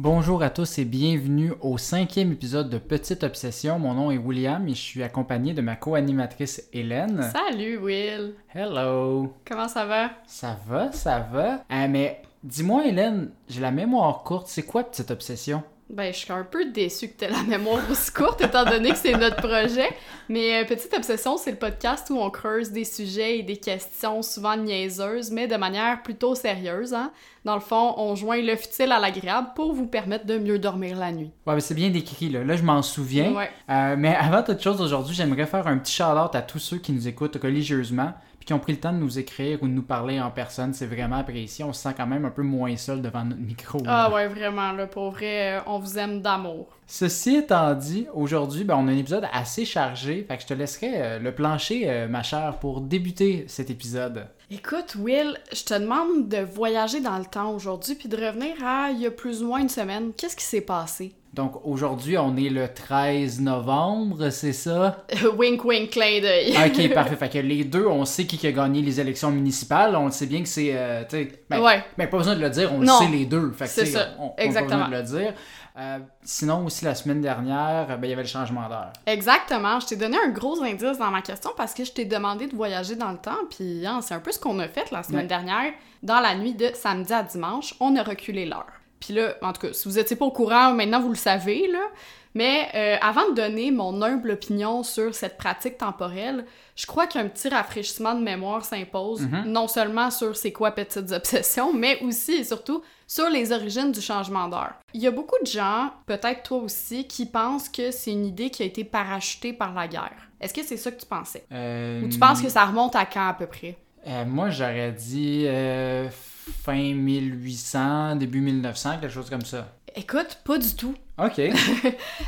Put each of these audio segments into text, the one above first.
Bonjour à tous et bienvenue au cinquième épisode de Petite Obsession. Mon nom est William et je suis accompagné de ma co-animatrice Hélène. Salut Will! Hello! Comment ça va? Ça va, ça va. Ah, mais dis-moi Hélène, j'ai la mémoire courte, c'est quoi Petite Obsession? Ben, je suis un peu déçue que tu aies la mémoire aussi courte, étant donné que c'est notre projet. Mais euh, Petite Obsession, c'est le podcast où on creuse des sujets et des questions souvent niaiseuses, mais de manière plutôt sérieuse. Hein? Dans le fond, on joint le futile à l'agréable pour vous permettre de mieux dormir la nuit. Ouais, mais c'est bien décrit, là. Là, je m'en souviens. Ouais. Euh, mais avant toute chose, aujourd'hui, j'aimerais faire un petit shout-out à tous ceux qui nous écoutent religieusement qui ont pris le temps de nous écrire ou de nous parler en personne. C'est vraiment apprécié. On se sent quand même un peu moins seul devant notre micro. là. Ah ouais, vraiment, là, pour vrai, euh, on vous aime d'amour. Ceci étant dit, aujourd'hui, ben, on a un épisode assez chargé. Fait que je te laisserai euh, le plancher, euh, ma chère, pour débuter cet épisode. Écoute, Will, je te demande de voyager dans le temps aujourd'hui puis de revenir à il y a plus ou moins une semaine. Qu'est-ce qui s'est passé? Donc aujourd'hui, on est le 13 novembre, c'est ça? wink wink clin d'œil. Ok, parfait. Fait que les deux, on sait qui a gagné les élections municipales. On le sait bien que c'est. euh, ben, Ouais. ben, pas besoin de le dire, on Non. le sait les deux. Fait que, C'est ça. On, on Exactement. pas besoin de le dire. Euh, sinon, aussi, la semaine dernière, ben, il y avait le changement d'heure. Exactement. Je t'ai donné un gros indice dans ma question parce que je t'ai demandé de voyager dans le temps. Puis hein, c'est un peu ce qu'on a fait la semaine Ouais. dernière. Dans la nuit de samedi à dimanche, on a reculé l'heure. Puis là, en tout cas, si vous n'étiez pas au courant, maintenant vous le savez, là. Mais euh, avant de donner mon humble opinion sur cette pratique temporelle, je crois qu'un petit rafraîchissement de mémoire s'impose, Mhm. non seulement sur c'est quoi petites obsessions, mais aussi et surtout sur les origines du changement d'heure. Il y a beaucoup de gens, peut-être toi aussi, qui pensent que c'est une idée qui a été parachutée par la guerre. Est-ce que c'est ça que tu pensais? Euh, Ou tu penses que ça remonte à quand à peu près? euh, moi, j'aurais dit euh, fin 1800, début 1900, quelque chose comme ça. Écoute, pas du tout. Ok.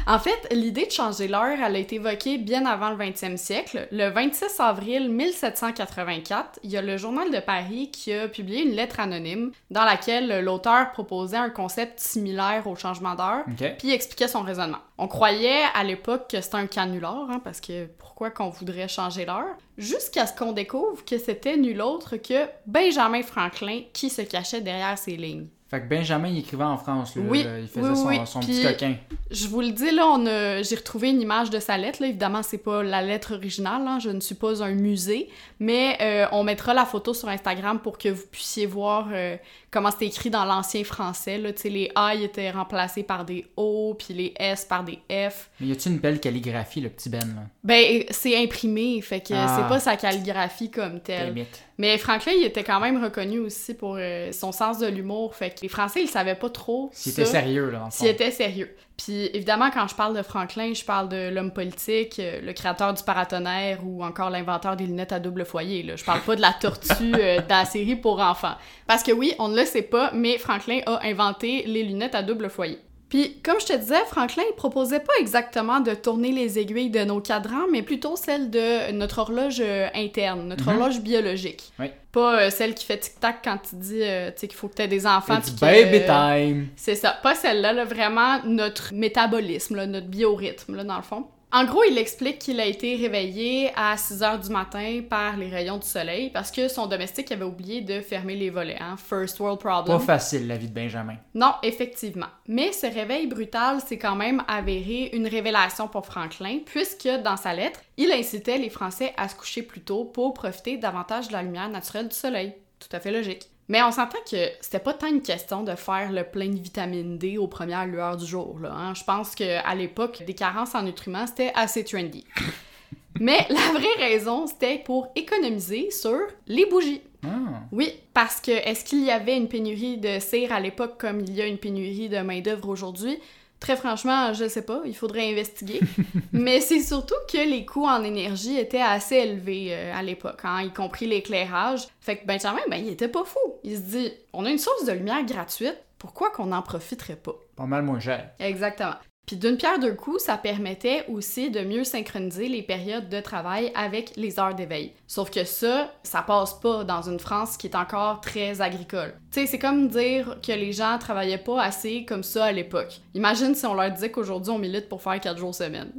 En fait, l'idée de changer l'heure, elle a été évoquée bien avant le 20e siècle. Le 26 avril 1784, il y a le Journal de Paris qui a publié une lettre anonyme dans laquelle l'auteur proposait un concept similaire au changement d'heure, puis expliquait son raisonnement. On croyait à l'époque que c'était un canular, hein, parce que pourquoi qu'on voudrait changer l'heure? Jusqu'à ce qu'on découvre que c'était nul autre que Benjamin Franklin qui se cachait derrière ces lignes. Fait que Benjamin, il écrivait en France, lui. Oui, là. Il faisait oui, son, oui. son Puis- petit coquin. Je vous le dis, là, on a... j'ai retrouvé une image de sa lettre. Là. Évidemment, c'est pas la lettre originale. hein. Je ne suis pas un musée. Mais euh, on mettra la photo sur Instagram pour que vous puissiez voir euh, comment c'était écrit dans l'ancien français. Là. Les A ils étaient remplacés par des O, puis les S par des F. Mais y a-tu une belle calligraphie, le petit Ben, là? Ben, c'est imprimé, fait que Ah. c'est pas sa calligraphie comme telle. Limite. Mais Franklin, il était quand même reconnu aussi pour euh, son sens de l'humour. Fait que les Français, ils savaient pas trop S'il était sérieux, là. S'il était sérieux. Puis évidemment, quand je parle de Franklin, je parle de l'homme politique, euh, le créateur du paratonnerre ou encore l'inventeur des lunettes à double foyer. Là. Je parle pas de la tortue euh, de la série pour enfants. Parce que oui, on ne le sait pas, mais Franklin a inventé les lunettes à double foyer. Puis, comme je te disais, Franklin il proposait pas exactement de tourner les aiguilles de nos cadrans, mais plutôt celle de notre horloge euh, interne, notre Mhm. horloge biologique. Oui. Pas euh, celle qui fait tic-tac quand tu dis euh, qu'il faut que tu aies des enfants. It's baby euh, time! c'est ça, pas celle-là, là, vraiment notre métabolisme, là, notre biorhythme, là, dans le fond. En gros, il explique qu'il a été réveillé à 6 heures du matin par les rayons du soleil parce que son domestique avait oublié de fermer les volets. Hein? First world problem. Pas facile, la vie de Benjamin. Non, effectivement. Mais ce réveil brutal s'est quand même avéré une révélation pour Franklin, puisque dans sa lettre, il incitait les Français à se coucher plus tôt pour profiter davantage de la lumière naturelle du soleil. Tout à fait logique. Mais on s'entend que c'était pas tant une question de faire le plein de vitamine D aux premières lueurs du jour. Là, hein. Je pense qu'à l'époque, des carences en nutriments, c'était assez trendy. Mais la vraie raison, c'était pour économiser sur les bougies. Ah. Oui, parce que est-ce qu'il y avait une pénurie de cire à l'époque comme il y a une pénurie de main-d'œuvre aujourd'hui? Très franchement, je sais pas, il faudrait investiguer. Mais c'est surtout que les coûts en énergie étaient assez élevés euh, à l'époque, hein, y compris l'éclairage. Fait que Benjamin, ben, il était pas fou. Il se dit, on a une source de lumière gratuite, pourquoi qu'on n'en profiterait pas? Pas mal moins cher. Exactement. Puis d'une pierre deux coups, ça permettait aussi de mieux synchroniser les périodes de travail avec les heures d'éveil. Sauf que ça, ça passe pas dans une France qui est encore très agricole. Tu sais, c'est comme dire que les gens travaillaient pas assez comme ça à l'époque. Imagine si on leur disait qu'aujourd'hui on milite pour faire quatre jours semaine.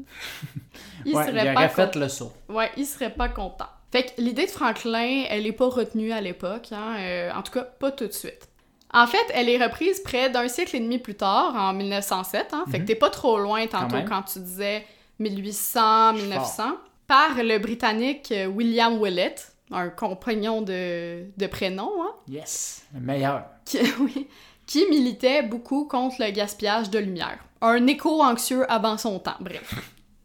Ils ouais, il seraient pas fait le saut. Ouais, il serait pas content. Fait que l'idée de Franklin, elle est pas retenue à l'époque, hein, euh, en tout cas pas tout de suite. En fait, elle est reprise près d'un siècle et demi plus tard, en 1907. Hein, Fait que Mhm. t'es pas trop loin tantôt quand tu disais 1800, 1900. Par le Britannique euh, William Willett, un compagnon de, de prénom, hein, Yes, le meilleur. qui, oui, qui militait beaucoup contre le gaspillage de lumière. Un écho anxieux avant son temps, bref.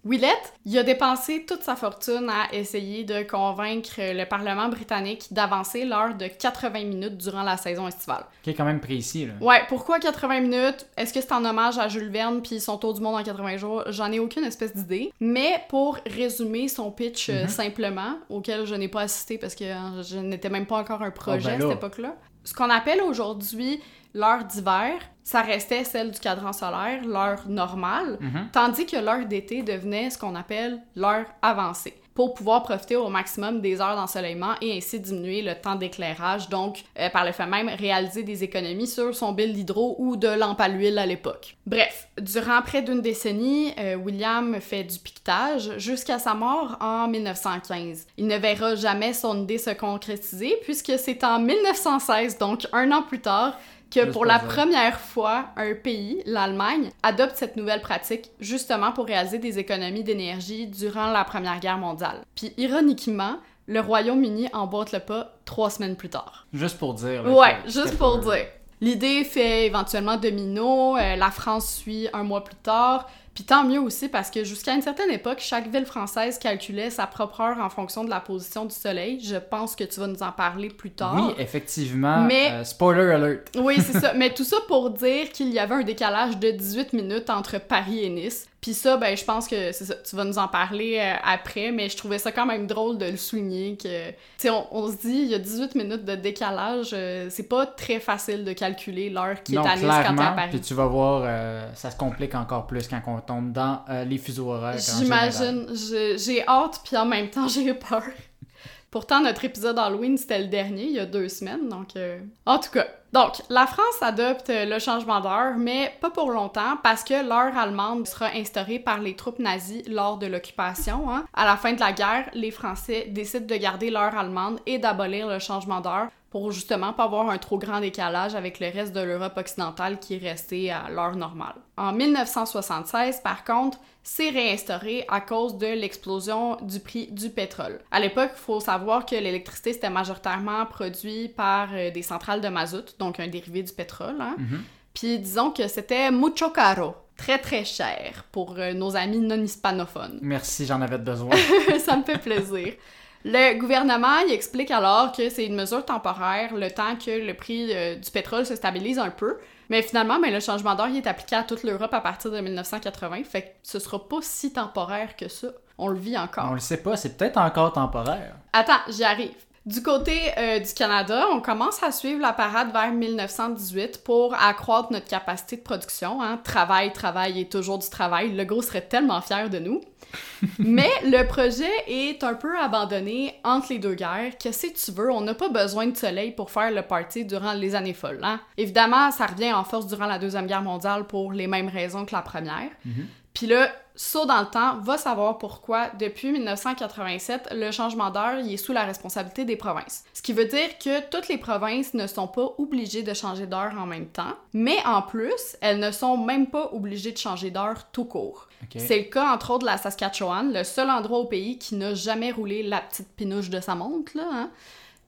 Willett, il a dépensé toute sa fortune à essayer de convaincre le Parlement britannique d'avancer l'heure de 80 minutes durant la saison estivale. Qui est quand même précis, là. Ouais, pourquoi 80 minutes? Est-ce que c'est en hommage à Jules Verne puis son tour du monde en 80 jours? J'en ai aucune espèce d'idée. Mais pour résumer son pitch euh, Mhm. simplement, auquel je n'ai pas assisté parce que hein, je n'étais même pas encore un projet ben à cette là. époque-là. Ce qu'on appelle aujourd'hui l'heure d'hiver, ça restait celle du cadran solaire, l'heure normale, Mhm. tandis que l'heure d'été devenait ce qu'on appelle l'heure avancée pour pouvoir profiter au maximum des heures d'ensoleillement et ainsi diminuer le temps d'éclairage, donc euh, par le fait même réaliser des économies sur son bill d'hydro ou de lampe à l'huile à l'époque. Bref, durant près d'une décennie, euh, William fait du piquetage jusqu'à sa mort en 1915. Il ne verra jamais son idée se concrétiser puisque c'est en 1916, donc un an plus tard, que Juste pour la dire. première fois, un pays, l'Allemagne, adopte cette nouvelle pratique justement pour réaliser des économies d'énergie durant la Première Guerre mondiale. Puis ironiquement, le Royaume-Uni emboîte le pas trois semaines plus tard. Juste pour dire. là, Ouais, juste pour dire. L'idée fait éventuellement domino, euh, la France suit un mois plus tard, puis tant mieux aussi parce que jusqu'à une certaine époque, chaque ville française calculait sa propre heure en fonction de la position du soleil. Je pense que tu vas nous en parler plus tard. Oui, effectivement. Mais- euh, spoiler alert. Oui, c'est ça. Mais tout ça pour dire qu'il y avait un décalage de 18 minutes entre Paris et Nice. Puis ça, ben, je pense que c'est ça. Tu vas nous en parler euh, après, mais je trouvais ça quand même drôle de le souligner que, tu sais, on, on se dit, il y a 18 minutes de décalage, euh, c'est pas très facile de calculer l'heure qui non, est à Nice quand t'es à. Paris. Puis tu vas voir, euh, ça se complique encore plus quand on tombe dans euh, les fuseaux horaires. J'imagine, j'ai hâte, puis en même temps, j'ai peur. Pourtant, notre épisode Halloween, c'était le dernier, il y a deux semaines, donc... euh, En tout cas, donc, la France adopte le changement d'heure, mais pas pour longtemps, parce que l'heure allemande sera instaurée par les troupes nazies lors de l'occupation. hein. À la fin de la guerre, les Français décident de garder l'heure allemande et d'abolir le changement d'heure pour justement pas avoir un trop grand décalage avec le reste de l'Europe occidentale qui est resté à l'heure normale. En 1976, par contre, c'est réinstauré à cause de l'explosion du prix du pétrole. À l'époque, il faut savoir que l'électricité c'était majoritairement produit par euh, des centrales de mazout, donc un dérivé du pétrole. hein. Mhm. Puis disons que c'était mucho caro, très très cher pour euh, nos amis non hispanophones. Merci, j'en avais besoin. ça me fait plaisir. Le gouvernement il explique alors que c'est une mesure temporaire, le temps que le prix euh, du pétrole se stabilise un peu. Mais finalement, ben, le changement d'heure est appliqué à toute l'Europe à partir de 1980, fait que ce sera pas si temporaire que ça. On le vit encore. on le sait pas, c'est peut-être encore temporaire. Attends, j'y arrive. Du côté euh, du Canada, on commence à suivre la parade vers 1918 pour accroître notre capacité de production. Hein. Travail, travail et toujours du travail. Le gros serait tellement fier de nous. Mais le projet est un peu abandonné entre les deux guerres. Qu'est-ce que tu veux? On n'a pas besoin de soleil pour faire le party durant les années folles. Hein? Évidemment, ça revient en force durant la Deuxième Guerre mondiale pour les mêmes raisons que la Première. Mhm. Puis là, saut dans le temps, va savoir pourquoi, depuis 1987, le changement d'heure est sous la responsabilité des provinces. Ce qui veut dire que toutes les provinces ne sont pas obligées de changer d'heure en même temps, mais en plus, elles ne sont même pas obligées de changer d'heure tout court. C'est le cas, entre autres, de la Saskatchewan, le seul endroit au pays qui n'a jamais roulé la petite pinouche de sa montre, là, hein.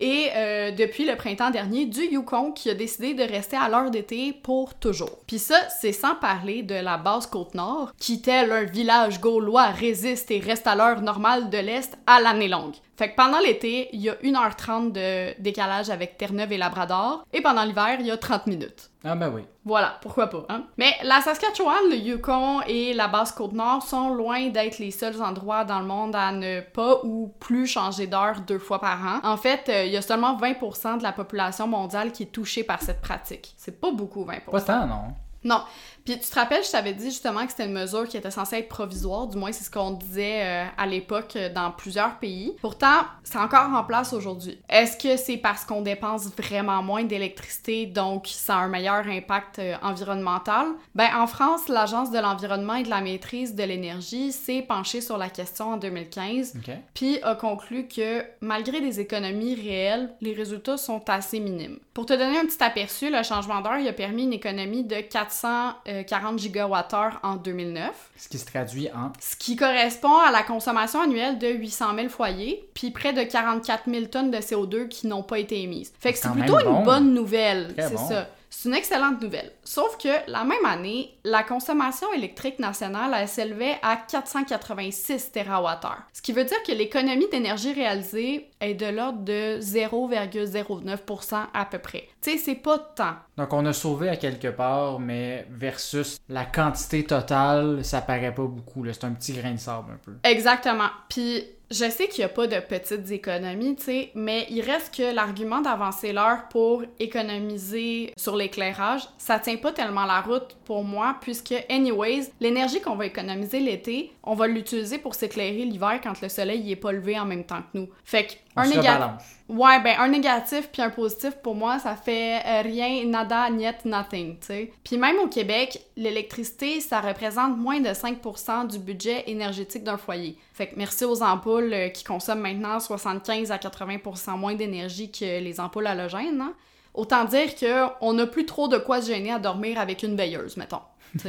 Et euh, depuis le printemps dernier, du Yukon qui a décidé de rester à l'heure d'été pour toujours. Puis ça, c'est sans parler de la basse côte nord, qui, tel un village gaulois, résiste et reste à l'heure normale de l'Est à l'année longue. Fait que pendant l'été, il y a 1h30 de décalage avec Terre-Neuve et Labrador, et pendant l'hiver, il y a 30 minutes. Ah ben oui. Voilà, pourquoi pas, hein? Mais la Saskatchewan, le Yukon et la Basse-Côte-Nord sont loin d'être les seuls endroits dans le monde à ne pas ou plus changer d'heure deux fois par an. En fait, euh, il y a seulement 20% de la population mondiale qui est touchée par cette pratique. C'est pas beaucoup, 20%. Pas tant, non. Non. Puis tu te rappelles, je t'avais dit justement que c'était une mesure qui était censée être provisoire, du moins c'est ce qu'on disait euh, à l'époque euh, dans plusieurs pays. Pourtant, c'est encore en place aujourd'hui. Est-ce que c'est parce qu'on dépense vraiment moins d'électricité, donc ça a un meilleur impact euh, environnemental? Ben en France, l'Agence de l'environnement et de la maîtrise de l'énergie s'est penchée sur la question en 2015, OK. puis a conclu que malgré des économies réelles, les résultats sont assez minimes. Pour te donner un petit aperçu, le changement d'heure il a permis une économie de 440 gigawattheures en 2009, Ce qui se traduit en. ce qui correspond à la consommation annuelle de 800 000 foyers, puis près de 44 000 tonnes de CO2 qui n'ont pas été émises. Fait que C'est plutôt une bon. bonne nouvelle, c'est bon. ça. C'est une excellente nouvelle. Sauf que la même année, la consommation électrique nationale elle s'élevait à 486 TWh. Ce qui veut dire que l'économie d'énergie réalisée est de l'ordre de 0,09% à peu près. Tu sais, c'est pas tant. Donc, on a sauvé à quelque part, mais versus la quantité totale, ça paraît pas beaucoup. là. C'est un petit grain de sable un peu. Exactement. Puis je sais qu'il n'y a pas de petites économies, tu sais, mais il reste que l'argument d'avancer l'heure pour économiser sur l'éclairage, ça tient pas tellement la route pour moi, puisque, anyways, l'énergie qu'on va économiser l'été, on va l'utiliser pour s'éclairer l'hiver quand le soleil il est pas levé en même temps que nous. Fait que, On un négatif. Ouais, ben un négatif puis un positif pour moi, ça fait euh, rien, nada, niet, nothing, tu sais. Puis même au Québec, l'électricité, ça représente moins de 5% du budget énergétique d'un foyer. Fait que merci aux ampoules euh, qui consomment maintenant 75 à 80% moins d'énergie que les ampoules halogènes, hein. Autant dire que on n'a plus trop de quoi se gêner à dormir avec une veilleuse, mettons.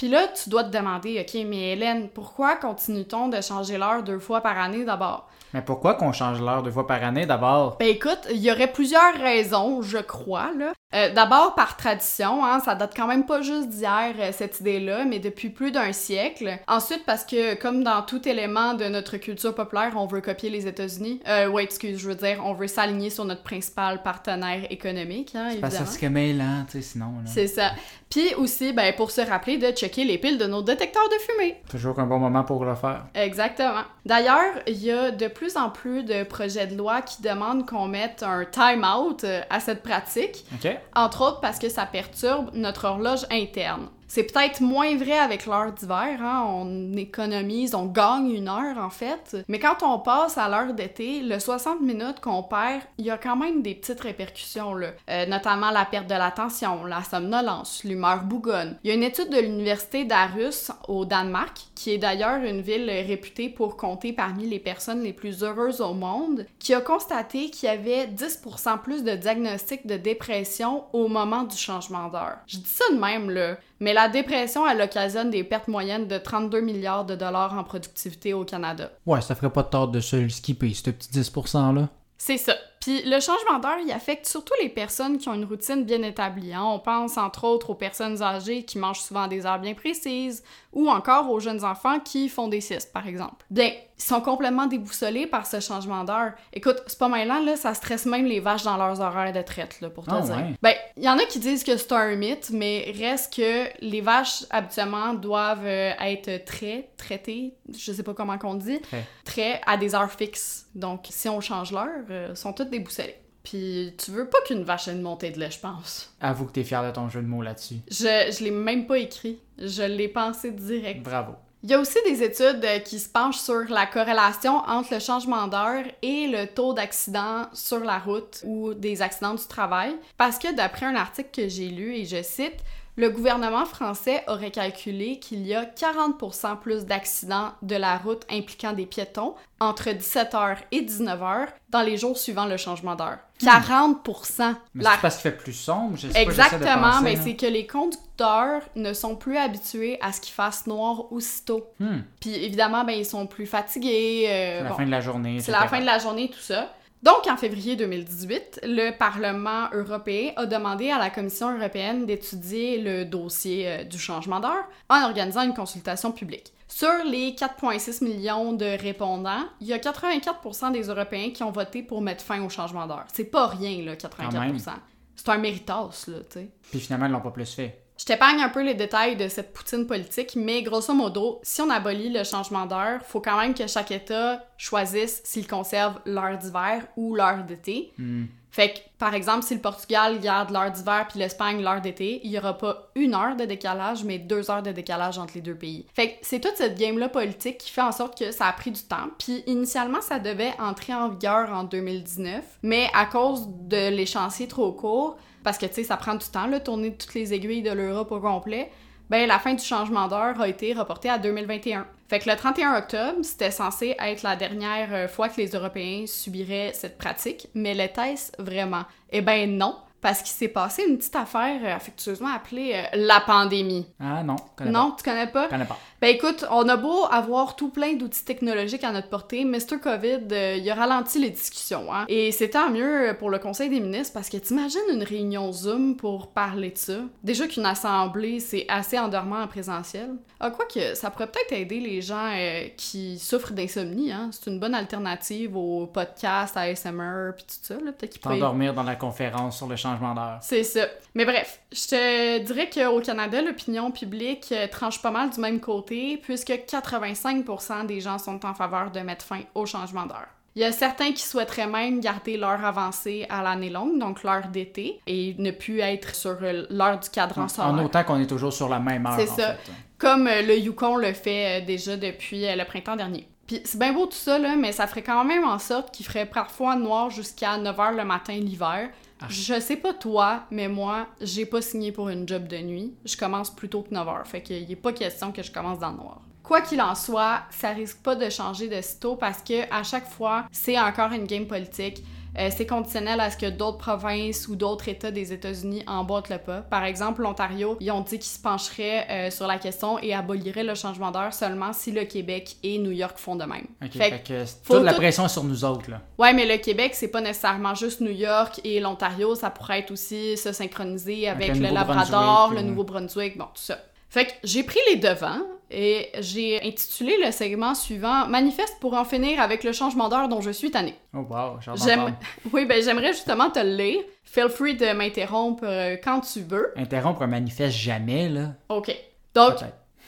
Puis là, tu dois te demander, OK, mais Hélène, pourquoi continue-t-on de changer l'heure deux fois par année d'abord? Mais pourquoi qu'on change l'heure deux fois par année d'abord? Ben écoute, il y aurait plusieurs raisons, je crois, là. Euh, D'abord, par tradition, hein, ça date quand même pas juste d'hier, euh, cette idée-là, mais depuis plus d'un siècle. Ensuite, parce que, comme dans tout élément de notre culture populaire, on veut copier les États-Unis. Euh, ouais, excuse, je veux dire, on veut s'aligner sur notre principal partenaire économique, hein, Parce que évidemment. ça serait mêlant, tu sais, sinon. là. C'est ça. Puis aussi, ben, pour se rappeler de checker les piles de nos détecteurs de fumée. Toujours un bon moment pour le faire. Exactement. D'ailleurs, il y a de plus en plus de projets de loi qui demandent qu'on mette un time-out euh, à cette pratique, OK? entre autres parce que ça perturbe notre horloge interne. C'est peut-être moins vrai avec l'heure d'hiver, hein? on économise, on gagne une heure en fait. Mais quand on passe à l'heure d'été, le 60 minutes qu'on perd, il y a quand même des petites répercussions. Euh, notamment la perte de l'attention, la somnolence, l'humeur bougonne. Il y a une étude de l'université d'Aarhus au Danemark, qui est d'ailleurs une ville réputée pour compter parmi les personnes les plus heureuses au monde, qui a constaté qu'il y avait 10% plus de diagnostics de dépression au moment du changement d'heure. Je dis ça de même, là. Mais la dépression, elle occasionne des pertes moyennes de 32 milliards de dollars en productivité au Canada. Ouais, ça ferait pas de tort de se le skipper, ce petit 10%-là. C'est ça. Puis le changement d'heure, il affecte surtout les personnes qui ont une routine bien établie. hein. On pense entre autres aux personnes âgées qui mangent souvent des heures bien précises, ou encore aux jeunes enfants qui font des siestes, par exemple. Bien, ils sont complètement déboussolés par ce changement d'heure. Écoute, c'est pas mêlant, là, ça stresse même les vaches dans leurs horaires de traite, là, pour te Ah dire. ouais? Ben, il y en a qui disent que c'est un mythe, mais reste que les vaches, habituellement, doivent euh, être très traitées, je sais pas comment qu'on dit, Très. très à des heures fixes. Donc, si on change l'heure, euh, sont toutes déboussolées. Puis, tu veux pas qu'une vache ait une montée de lait, je pense. Avoue que t'es fier de ton jeu de mots là-dessus. Je, je l'ai même pas écrit. Je l'ai pensé direct. Bravo. Il y a aussi des études euh, qui se penchent sur la corrélation entre le changement d'heure et le taux d'accidents sur la route ou des accidents du travail. Parce que d'après un article que j'ai lu, et je cite, le gouvernement français aurait calculé qu'il y a 40% plus d'accidents de la route impliquant des piétons entre 17h et 19h dans les jours suivant le changement d'heure. 40%! Mais La c'est parce qu'il fait plus sombre, je sais pas, j'essaie de Exactement, penser, mais c'est que les conducteurs ne sont plus habitués à ce qu'il fasse noir aussitôt. Hmm, Puis évidemment, ben, ils sont plus fatigués. euh, c'est la bon, fin de la journée, c'est la fin de la journée, tout ça. Donc, en février 2018, le Parlement européen a demandé à la Commission européenne d'étudier le dossier euh, du changement d'heure en organisant une consultation publique. Sur les 4,6 millions de répondants, il y a 84% des Européens qui ont voté pour mettre fin au changement d'heure. C'est pas rien, là, 84%. C'est un méritas, là, tu sais. Puis finalement, ils l'ont pas plus fait. Je t'épargne un peu les détails de cette poutine politique, mais grosso modo, si on abolit le changement d'heure, faut quand même que chaque État choisisse s'il conserve l'heure d'hiver ou l'heure d'été. Hmm. Fait que, par exemple, si le Portugal garde l'heure d'hiver puis l'Espagne l'heure d'été, il y aura pas une heure de décalage, mais deux heures de décalage entre les deux pays. Fait que c'est toute cette game-là politique qui fait en sorte que ça a pris du temps. Puis initialement, ça devait entrer en vigueur en 2019, mais à cause de l'échéancier trop court, parce que, tu sais, ça prend du temps, là, tourner toutes les aiguilles de l'Europe au complet, ben la fin du changement d'heure a été reportée à 2021. Fait que le 31 octobre, c'était censé être la dernière euh, fois que les Européens subiraient cette pratique, mais l'était-ce vraiment? Eh ben non, parce qu'il s'est passé une petite affaire euh, affectueusement appelée euh, la pandémie. Ah non, connais Non, tu connais pas? Connais pas. Ben écoute, on a beau avoir tout plein d'outils technologiques à notre portée, Mr. COVID, euh, il a ralenti les discussions, hein. Et c'est tant mieux pour le Conseil des ministres parce que t'imagines une réunion Zoom pour parler de ça? Déjà qu'une assemblée, c'est assez endormant en présentiel. Ah, quoi que ça pourrait peut-être aider les gens euh, qui souffrent d'insomnie, hein. C'est une bonne alternative aux podcasts, ASMR, pis tout ça. Peut-être qu'ils. T'endormir dans la conférence sur le changement d'heure. C'est ça. Mais bref, je te dirais qu'au Canada, l'opinion publique euh, tranche pas mal du même côté, puisque 85% des gens sont en faveur de mettre fin au changement d'heure. Il y a certains qui souhaiteraient même garder l'heure avancée à l'année longue, donc l'heure d'été, et ne plus être sur euh, l'heure du cadran solaire. En autant qu'on est toujours sur la même heure. C'est ça. fait. Comme euh, le Yukon le fait euh, déjà depuis le printemps dernier. Puis c'est bien beau tout ça, là, mais ça ferait quand même en sorte qu'il ferait parfois noir jusqu'à 9h le matin l'hiver. Je sais pas toi, mais moi, j'ai pas signé pour une job de nuit. Je commence plus tôt que 9h, fait qu'il est pas question que je commence dans le noir. Quoi qu'il en soit, ça risque pas de changer de sitôt parce que à chaque fois, c'est encore une game politique. Euh, c'est conditionnel à ce que d'autres provinces ou d'autres États des États-Unis emboîtent le pas. Par exemple, l'Ontario, ils ont dit qu'ils se pencheraient euh, sur la question et aboliraient le changement d'heure seulement si le Québec et New York font de même. Ok, Fait fait que toute la pression est sur nous autres, là. Ouais, mais le Québec, c'est pas nécessairement juste New York et l'Ontario, ça pourrait être aussi se synchroniser avec, Avec le le Labrador, le ou- Nouveau-Brunswick, bon, tout ça. Fait que j'ai pris les devants et j'ai intitulé le segment suivant Manifeste pour en finir avec le changement d'heure dont je suis tannée. Oh wow, J'aime. Oui, ben j'aimerais justement te le lire. Feel free de m'interrompre euh, quand tu veux. Interrompre un manifeste jamais, là. OK. Donc,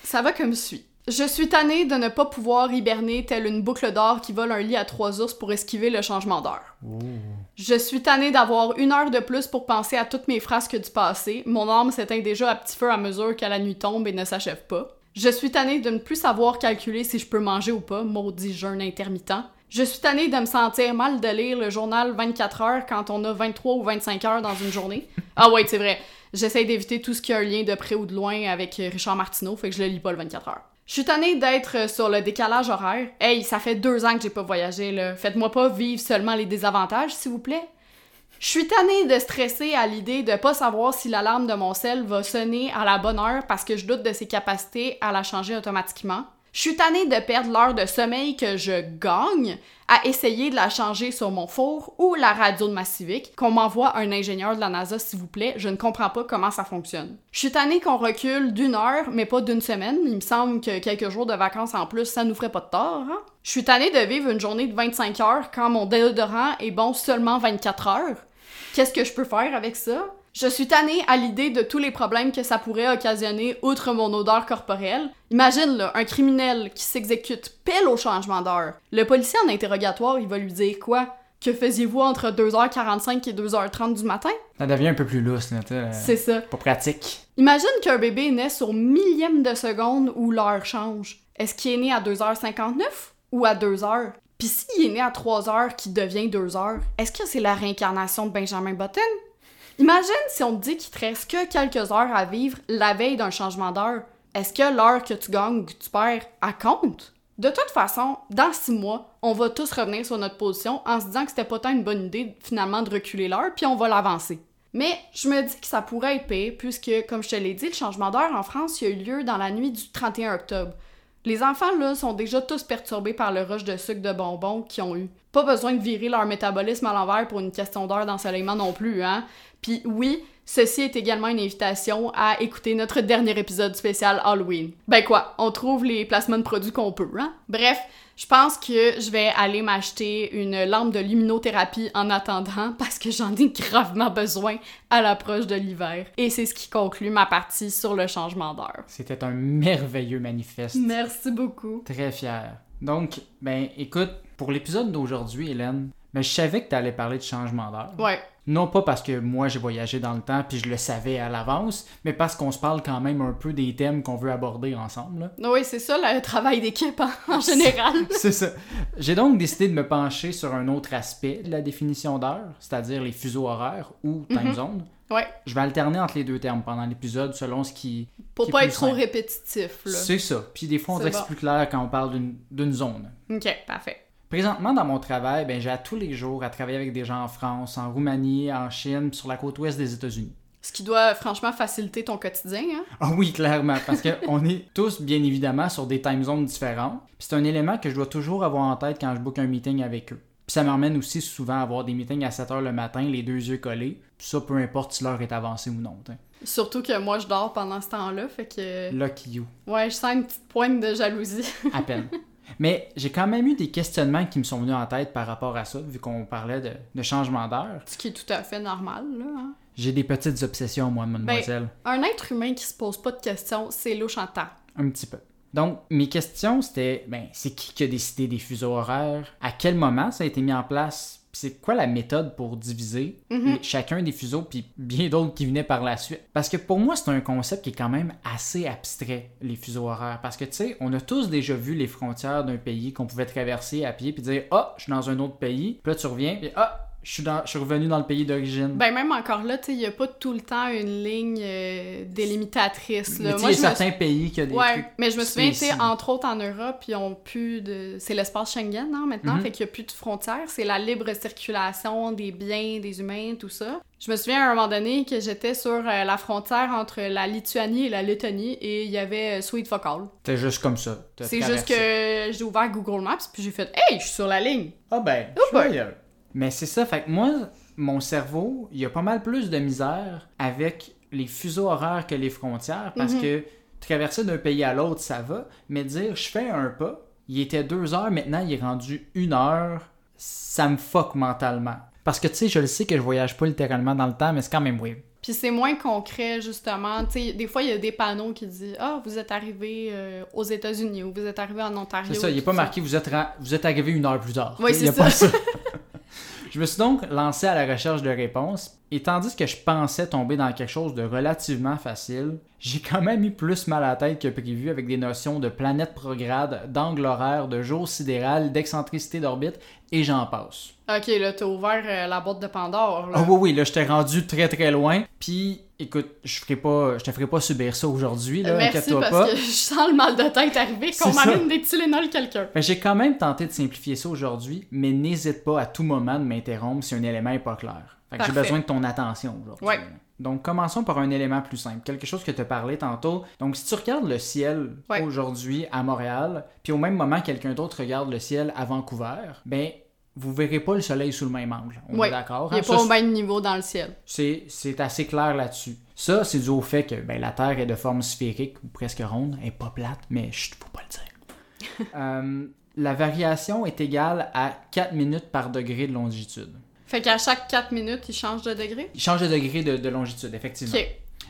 ça va comme suit. Je suis tannée de ne pas pouvoir hiberner telle une boucle d'or qui vole un lit à trois ours pour esquiver le changement d'heure. Je suis tannée d'avoir une heure de plus pour penser à toutes mes frasques du passé. Mon âme s'éteint déjà à petit feu à mesure que la nuit tombe et ne s'achève pas. Je suis tannée de ne plus savoir calculer si je peux manger ou pas, maudit jeûne intermittent. Je suis tannée de me sentir mal de lire le journal 24 heures quand on a 23 ou 25 heures dans une journée. Ah ouais, c'est vrai. J'essaie d'éviter tout ce qui a un lien de près ou de loin avec Richard Martineau, fait que je le lis pas le 24 heures. Je suis tannée d'être sur le décalage horaire. Hey, ça fait deux ans que j'ai pas voyagé, là. Faites-moi pas vivre seulement les désavantages, s'il vous plaît. Je suis tannée de stresser à l'idée de pas savoir si l'alarme de mon sel va sonner à la bonne heure parce que je doute de ses capacités à la changer automatiquement. Je suis tannée de perdre l'heure de sommeil que je gagne à essayer de la changer sur mon four ou la radio de ma Civic, qu'on m'envoie un ingénieur de la NASA s'il vous plaît, je ne comprends pas comment ça fonctionne. Je suis tannée qu'on recule d'une heure, mais pas d'une semaine, il me semble que quelques jours de vacances en plus, ça nous ferait pas de tort, hein? Je suis tannée de vivre une journée de 25 heures quand mon déodorant est bon seulement 24 heures. Qu'est-ce que je peux faire avec ça? Je suis tannée à l'idée de tous les problèmes que ça pourrait occasionner outre mon odeur corporelle. Imagine, là, un criminel qui s'exécute pile au changement d'heure. Le policier en interrogatoire, il va lui dire quoi? Que faisiez-vous entre 2h45 et 2h30 du matin? Ça devient un peu plus lousse, là, euh, C'est ça. Pas pratique. Imagine qu'un bébé naît sur millième de seconde où l'heure change. Est-ce qu'il est né à 2h59 ou à 2h? Puis s'il est né à 3h qui devient 2h, est-ce que c'est la réincarnation de Benjamin Button? Imagine si on te dit qu'il te reste que quelques heures à vivre la veille d'un changement d'heure. Est-ce que l'heure que tu gagnes ou que tu perds, elle compte? De toute façon, dans six mois, on va tous revenir sur notre position en se disant que c'était pas tant une bonne idée finalement de reculer l'heure, puis on va l'avancer. Mais je me dis que ça pourrait être pire, puisque, comme je te l'ai dit, le changement d'heure en France a eu lieu dans la nuit du 31 octobre. Les enfants, là, sont déjà tous perturbés par le rush de sucre de bonbons qu'ils ont eu. Pas besoin de virer leur métabolisme à l'envers pour une question d'heure d'ensoleillement non plus, hein? Puis oui, ceci est également une invitation à écouter notre dernier épisode spécial Halloween. Ben quoi, on trouve les placements de produits qu'on peut, hein? Bref, je pense que je vais aller m'acheter une lampe de luminothérapie en attendant parce que j'en ai gravement besoin à l'approche de l'hiver. Et c'est ce qui conclut ma partie sur le changement d'heure. C'était un merveilleux manifeste. Merci beaucoup. Très fier. Donc, ben, écoute, pour l'épisode d'aujourd'hui, Hélène, ben, je savais que tu allais parler de changement d'heure. Ouais. Non pas parce que moi j'ai voyagé dans le temps puis je le savais à l'avance, mais parce qu'on se parle quand même un peu des thèmes qu'on veut aborder ensemble. là. Oui, c'est ça le travail d'équipe en, en général. C'est ça. J'ai donc décidé de me pencher sur un autre aspect de la définition d'heure, c'est-à-dire les fuseaux horaires ou time Mhm. zone. Ouais, Je vais alterner entre les deux termes pendant l'épisode selon ce qui. pour Qui pas être trop répétitif. C'est ça. Puis des fois, on dirait que c'est plus clair quand on parle d'une zone. Ok, parfait. Présentement, dans mon travail, ben, j'ai à tous les jours à travailler avec des gens en France, en Roumanie, en Chine, sur la côte ouest des États-Unis. Ce qui doit franchement faciliter ton quotidien, hein? Ah oui, clairement, parce qu'on est tous, bien évidemment, sur des time zones différentes. Puis c'est un élément que je dois toujours avoir en tête quand je book un meeting avec eux. Puis ça m'emmène aussi souvent à avoir des meetings à 7h le matin, les deux yeux collés. Puis ça, peu importe si l'heure est avancée ou non. t'sais. Surtout que moi, je dors pendant ce temps-là, fait que... Lucky you. Ouais, je sens une petite pointe de jalousie. À peine. Mais j'ai quand même eu des questionnements qui me sont venus en tête par rapport à ça, vu qu'on parlait de, de changement d'heure. Ce qui est tout à fait normal, là. hein. J'ai des petites obsessions, moi, mademoiselle. Un être humain qui se pose pas de questions, c'est louche en temps. Un petit peu. Donc, mes questions, c'était, ben, c'est qui qui a décidé des fuseaux horaires? À quel moment ça a été mis en place? Puis c'est quoi la méthode pour diviser Mhm. chacun des fuseaux, puis bien d'autres qui venaient par la suite? Parce que pour moi, c'est un concept qui est quand même assez abstrait, les fuseaux horaires. Parce que, tu sais, on a tous déjà vu les frontières d'un pays qu'on pouvait traverser à pied, puis dire, ah, je suis dans un autre pays. Puis là, tu reviens, puis ah, je suis, dans, je suis revenu dans le pays d'origine. Ben, même encore là, tu sais, il y a pas tout le temps une ligne euh, délimitatrice, Mais là. Moi, il y a me certains pays qui ont des Ouais, trucs mais je me souviens, entre autres en Europe, ils ont plus de. C'est l'espace Schengen, hein, maintenant, Mhm. fait qu'il n'y a plus de frontières. C'est la libre circulation des biens, des humains, tout ça. Je me souviens à un moment donné que j'étais sur euh, la frontière entre la Lituanie et la Lettonie et il y avait euh, Sweet Focal. C'est juste comme ça. C'est juste que j'ai ouvert Google Maps puis j'ai fait Hey, je suis sur la ligne! Ah ben, Oh boy. Mais c'est ça, fait que moi, mon cerveau, il y a pas mal plus de misère avec les fuseaux horaires que les frontières, parce Mhm. que traverser d'un pays à l'autre, ça va, mais dire je fais un pas, il était deux heures, maintenant il est rendu une heure, ça me fuck mentalement. Parce que tu sais, je le sais que je voyage pas littéralement dans le temps, mais c'est quand même weird. Puis c'est moins concret, justement. Tu sais, des fois, il y a des panneaux qui disent Ah, vous êtes arrivé euh, aux États-Unis ou vous êtes arrivé en Ontario. C'est ça, il n'est pas marqué vous êtes, vous êtes arrivé une heure plus tard. Oui, c'est pas Je me suis donc lancé à la recherche de réponses, et tandis que je pensais tomber dans quelque chose de relativement facile, j'ai quand même eu plus mal à la tête que prévu avec des notions de planète prograde, d'angle horaire, de jour sidéral, d'excentricité d'orbite, et j'en passe. Ok, là, t'as ouvert euh, la boîte de Pandore. Là. Ah oui, oui, là, je t'ai rendu très très loin, puis écoute, je ferai pas, je te ferai pas subir ça aujourd'hui, là, Merci inquiète-toi parce pas. que je sens le mal de tête arriver qu'on m'amène des Tylenol quelqu'un. Ben, j'ai quand même tenté de simplifier ça aujourd'hui, mais n'hésite pas à tout moment de m'interrompre si un élément est pas clair. Fait que j'ai besoin de ton attention aujourd'hui. Ouais. Donc commençons par un élément plus simple, quelque chose que tu parlé tantôt. Donc si tu regardes le ciel Ouais. aujourd'hui à Montréal, puis au même moment quelqu'un d'autre regarde le ciel à Vancouver, ben vous verrez pas le soleil sous le même angle. On Ouais. est d'accord Il est hein? pas Ça, au même niveau dans le ciel. c'est, c'est assez clair là-dessus. Ça, c'est dû au fait que ben, la Terre est de forme sphérique ou presque ronde. Elle est pas plate, mais chut, faut pas le dire. Euh, la variation est égale à 4 minutes par degré de longitude. Fait qu'à chaque 4 minutes, il change de degré? Il change de degré de, de longitude, effectivement.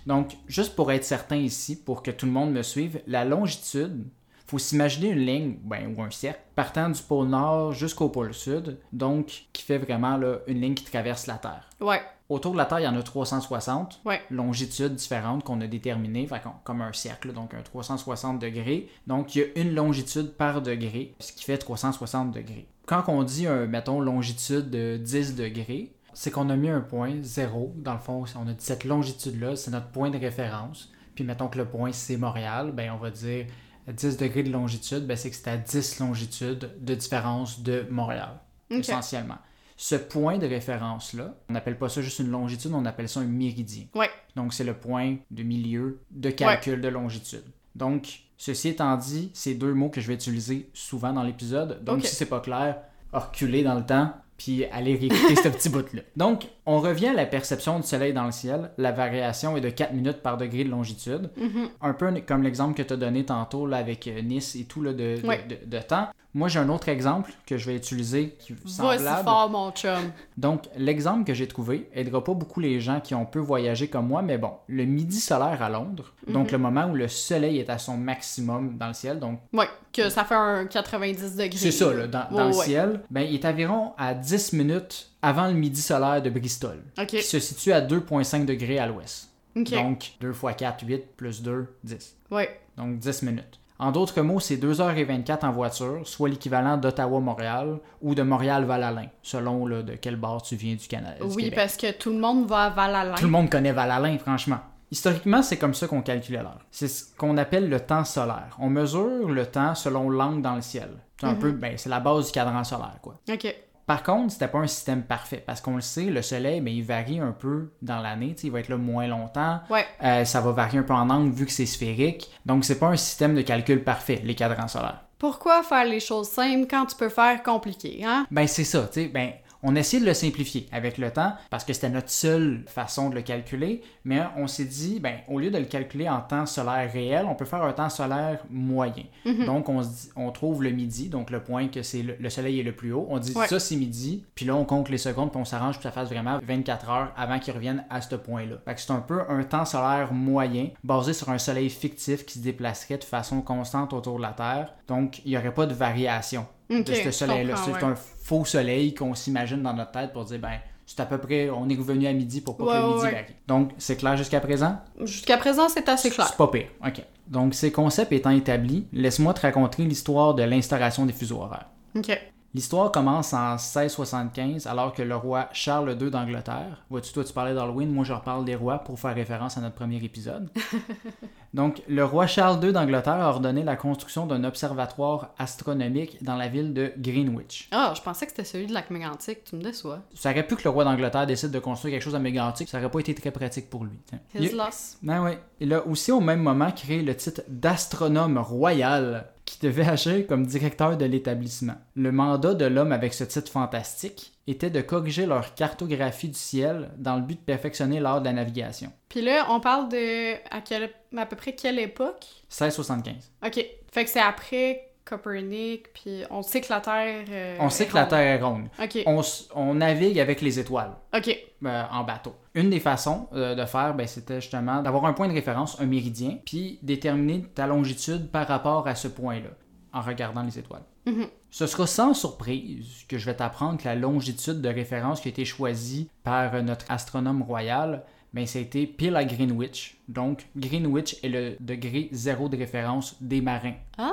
Donc, juste pour être certain ici, pour que tout le monde me suive, la longitude, faut s'imaginer une ligne, ben, ou un cercle, partant du pôle nord jusqu'au pôle sud, donc qui fait vraiment là, une ligne qui traverse la Terre. Ouais. Autour de la Terre, il y en a 360 Ouais. longitudes différentes qu'on a déterminées, fait comme un cercle, donc un 360 degrés. Donc, il y a une longitude par degré, ce qui fait 360 degrés. Quand on dit, un, mettons, longitude de 10 degrés, c'est qu'on a mis un point, 0. Dans le fond, on a dit cette longitude-là, c'est notre point de référence. Puis, mettons que le point, c'est Montréal, ben on va dire 10 degrés de longitude, ben c'est que c'est à 10 longitudes de différence de Montréal essentiellement. Ce point de référence-là, on n'appelle pas ça juste une longitude, on appelle ça un méridien. Ouais. Donc, c'est le point de milieu de calcul de longitude. Donc, ceci étant dit, c'est deux mots que je vais utiliser souvent dans l'épisode. Donc, si c'est pas clair, reculer dans le temps, puis aller réécouter ce petit bout-là. Donc, on revient à la perception du soleil dans le ciel. La variation est de 4 minutes par degré de longitude. Mhm. Un peu comme l'exemple que tu as donné tantôt là, avec euh, Nice et tout là, de, de- Ouais. de- de temps. Moi, j'ai un autre exemple que je vais utiliser qui semblable. fort, mon chum. Donc, l'exemple que j'ai trouvé aidera pas beaucoup les gens qui ont peu voyagé comme moi, mais bon, le midi solaire à Londres, donc Mhm. le moment où le soleil est à son maximum dans le ciel, donc Ouais. Que ça fait un 90 degrés. c'est ça, là, dans, dans Ouais, le ouais. ciel, ben, il est environ à 10 10 minutes avant le midi solaire de Bristol, qui se situe à 2,5 degrés à l'ouest. Donc, 2 x 4, 8, plus 2, 10. Ouais. Donc, 10 minutes. En d'autres mots, c'est 2h24 en voiture, soit l'équivalent d'Ottawa-Montréal ou de Montréal-Val-Alain, selon là, de quel bord tu viens du Canada. du Oui, Québec. parce que tout le monde va à Val-Alain. Tout le monde connaît Val-Alain, franchement. Historiquement, c'est comme ça qu'on calculait l'heure. C'est ce qu'on appelle le temps solaire. On mesure le temps selon l'angle dans le ciel. C'est un Mhm. peu, ben, c'est la base du cadran solaire, quoi. OK. Par contre, c'était pas un système parfait parce qu'on le sait, le soleil, ben, il varie un peu dans l'année. Il va être là moins longtemps. Ouais. Euh, ça va varier un peu en angle vu que c'est sphérique. Donc, c'est pas un système de calcul parfait, les cadrans solaires. Pourquoi faire les choses simples quand tu peux faire compliqué, hein? Ben, c'est ça, tu sais. Ben, on a essayé de le simplifier avec le temps parce que c'était notre seule façon de le calculer, mais on s'est dit, ben, au lieu de le calculer en temps solaire réel, on peut faire un temps solaire moyen. Mhm. Donc, on, se dit- on trouve le midi, donc le point que c'est le, le soleil est le plus haut. On dit Ouais. ça, c'est midi, puis là, on compte les secondes, puis on s'arrange pour que ça fasse vraiment 24 heures avant qu'ils reviennent à ce point-là. Fait que c'est un peu un temps solaire moyen, basé sur un soleil fictif qui se déplacerait de façon constante autour de la Terre. Donc, il n'y aurait pas de variation De ce soleil-là. C'est ouais. un faux soleil qu'on s'imagine dans notre tête pour dire, ben, c'est à peu près, on est revenu à midi pour pas Ouais, que le midi ouais. varie. Donc, c'est clair jusqu'à présent? Jusqu'à présent, c'est assez clair. C'est pas pire. OK. Donc, ces concepts étant établis, laisse-moi te raconter l'histoire de l'instauration des fuseaux horaires. OK. L'histoire commence en 1675, alors que le roi Charles II d'Angleterre, vois-tu, toi tu parlais d'Halloween, moi je reparle des rois pour faire référence à notre premier épisode. Donc, le roi Charles II d'Angleterre a ordonné la construction d'un observatoire astronomique dans la ville de Greenwich. Ah, je pensais que c'était celui de lac mégantic, tu me déçois. Ça aurait pu que le roi d'Angleterre décide de construire quelque chose à mégantique, ça aurait pas été très pratique pour lui. His Il- loss. Ah. Il a aussi au même moment créé le titre d'astronome royal qui devait agir comme directeur de l'établissement. Le mandat de l'homme avec ce titre fantastique était de corriger leur cartographie du ciel dans le but de perfectionner l'art de la navigation. Puis là, on parle de à, quelle, à peu près quelle époque? 1675. OK. Fait que c'est après Copernic, puis on sait que la Terre... euh, On sait est que la ronde. Terre est ronde. On, navigue avec les étoiles. OK. euh, en bateau. Une des façons euh, de faire, ben, c'était justement d'avoir un point de référence, un méridien, puis déterminer ta longitude par rapport à ce point-là, en regardant les étoiles. Mhm. Ce sera sans surprise que je vais t'apprendre que la longitude de référence qui a été choisie par notre astronome royal, ben, c'était pile à Greenwich. Donc, Greenwich est le degré zéro de référence des marins. Ah,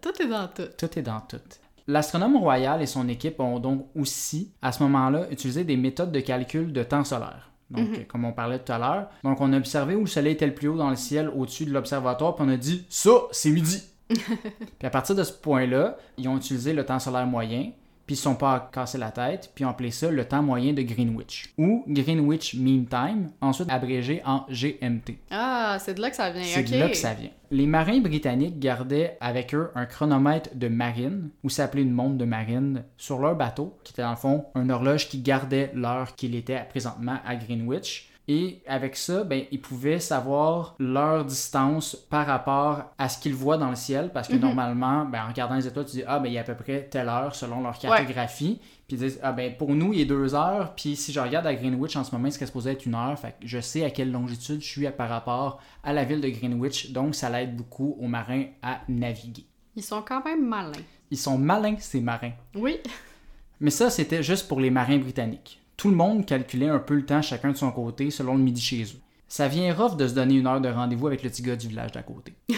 tout est dans tout. Tout est dans tout. L'astronome royal et son équipe ont donc aussi, à ce moment-là, utilisé des méthodes de calcul de temps solaire. Donc, Mhm. comme on parlait tout à l'heure. Donc, on a observé où le soleil était le plus haut dans le ciel au-dessus de l'observatoire, puis on a dit ça, c'est midi. puis à partir de ce point-là, ils ont utilisé le temps solaire moyen, puis ils ne sont pas cassés la tête, puis ont appelé ça le temps moyen de Greenwich, ou Greenwich Mean Time, ensuite abrégé en GMT. Ah, c'est de là que ça vient. C'est de là que ça vient. Les marins britanniques gardaient avec eux un chronomètre de marine, ou s'appelait une montre de marine, sur leur bateau, qui était dans le fond une horloge qui gardait l'heure qu'il était présentement à Greenwich. Et avec ça, ben, ils pouvaient savoir leur distance par rapport à ce qu'ils voient dans le ciel, parce que Mhm. normalement, ben, en regardant les étoiles, tu dis, ah, ben, il y a à peu près telle heure selon leur cartographie. Puis ils disent, ah, ben, pour nous, il est deux heures, puis si je regarde à Greenwich en ce moment, il serait supposé être une heure, fait que je sais à quelle longitude je suis par rapport à la ville de Greenwich, donc ça l'aide beaucoup aux marins à naviguer. Ils sont quand même malins. Ils sont malins, ces marins. Oui. Mais ça, c'était juste pour les marins britanniques. Tout le monde calculait un peu le temps chacun de son côté selon le midi chez eux. Ça vient rough de se donner une heure de rendez-vous avec le petit gars du village d'à côté.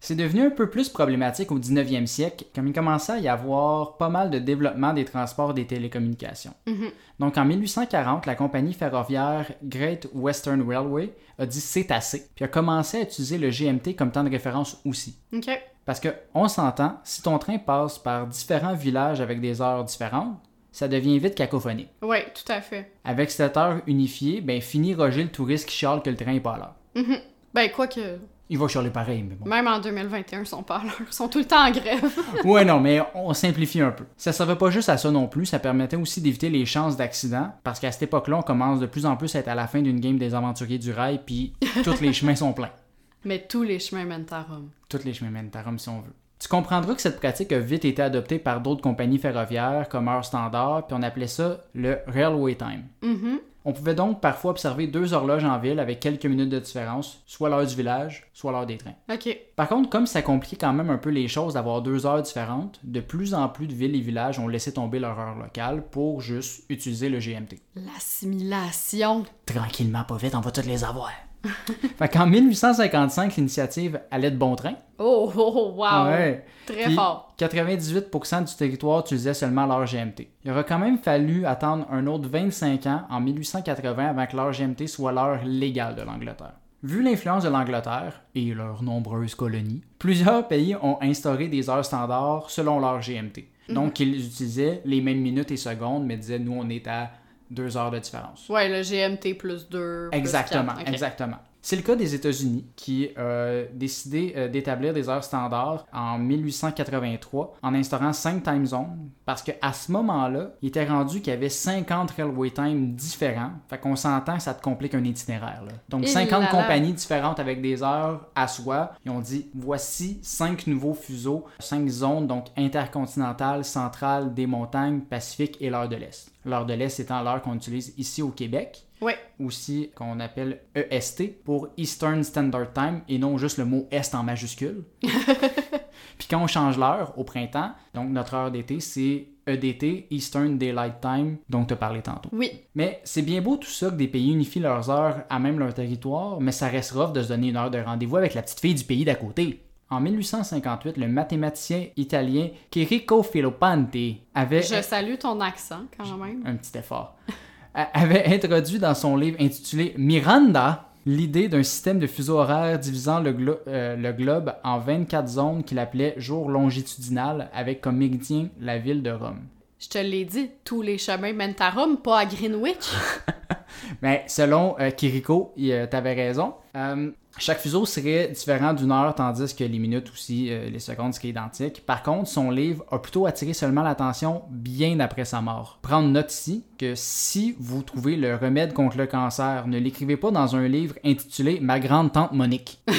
C'est devenu un peu plus problématique au 19e siècle, comme il commençait à y avoir pas mal de développement des transports et des télécommunications. Mhm. Donc en 1840, la compagnie ferroviaire Great Western Railway a dit c'est assez, puis a commencé à utiliser le GMT comme temps de référence aussi. Parce que, on s'entend, si ton train passe par différents villages avec des heures différentes, ça devient vite cacophonique. Oui, tout à fait. Avec cette heure unifiée, ben fini Roger le touriste qui chiale que le train est pas à l'heure. Mhm. Ben, quoi que, Il va chialer pareil, mais bon. même en 2021, ils sont pas à l'heure. Ils sont tout le temps en grève. ouais, non, mais on simplifie un peu. Ça servait pas juste à ça non plus, ça permettait aussi d'éviter les chances d'accident, parce qu'à cette époque-là, on commence de plus en plus à être à la fin d'une game des aventuriers du rail, puis tous les chemins sont pleins. Mais tous les chemins mènent à Rome. Tous les chemins mènent à Rome si on veut. Tu comprendras que cette pratique a vite été adoptée par d'autres compagnies ferroviaires comme heure standard, puis on appelait ça le Railway Time. Mhm. On pouvait donc parfois observer deux horloges en ville avec quelques minutes de différence, soit l'heure du village, soit l'heure des trains. Par contre, comme ça compliquait quand même un peu les choses d'avoir deux heures différentes, de plus en plus de villes et villages ont laissé tomber leur heure locale pour juste utiliser le GMT. L'assimilation. Tranquillement, pas vite, on va toutes les avoir. fait qu'en 1855, l'initiative allait de bon train. Oh, oh, oh, wow. Ouais. Très Puis, fort. 98% du territoire utilisait seulement l'heure GMT. Il aura quand même fallu attendre un autre 25 ans, en 1880, avant que l'heure GMT soit l'heure légale de l'Angleterre. Vu l'influence de l'Angleterre et leurs nombreuses colonies, plusieurs pays ont instauré des heures standards selon l'heure GMT. Donc, ils utilisaient les mêmes minutes et secondes, mais disaient, nous, on est à deux heures de différence. Ouais, le GMT plus 2. Exactement, exactement. C'est le cas des États-Unis qui ont décidé euh, d'établir des heures standards en 1883 en instaurant 5 time zones parce qu'à ce moment-là, il était rendu qu'il y avait 50 railway time différents. Fait qu'on s'entend que ça te complique un itinéraire. là. Donc Et 50 là là. compagnies différentes avec des heures à soi. Ils ont dit voici 5 nouveaux fuseaux, 5 zones donc intercontinentales, centrales, des montagnes, Pacifique et l'heure de l'Est. L'heure de l'Est étant l'heure qu'on utilise ici au Québec Ouais. aussi qu'on appelle EST pour Eastern Standard Time et non juste le mot Est en majuscule. Puis quand on change l'heure au printemps, donc notre heure d'été, c'est EDT, Eastern Daylight Time, dont tu as parlé tantôt. Oui. Mais c'est bien beau tout ça que des pays unifient leurs heures à même leur territoire, mais ça reste rough de se donner une heure de rendez-vous avec la petite fille du pays d'à côté. En 1858, le mathématicien italien Chirico Filopante avait Je salue ton accent quand même. un petit effort, avait introduit dans son livre intitulé Miranda l'idée d'un système de fuseaux horaires divisant le, glo- euh, le globe en 24 zones qu'il appelait jour longitudinal avec comme méridien la ville de Rome. Je te l'ai dit, tous les chemins mènent à Rome, pas à Greenwich. Mais selon euh, Kiriko, euh, t'avais raison. Euh, chaque fuseau serait différent d'une heure, tandis que les minutes aussi, euh, les secondes seraient identiques. Par contre, son livre a plutôt attiré seulement l'attention bien après sa mort. Prendre note ici que si vous trouvez le remède contre le cancer, ne l'écrivez pas dans un livre intitulé Ma grande tante Monique.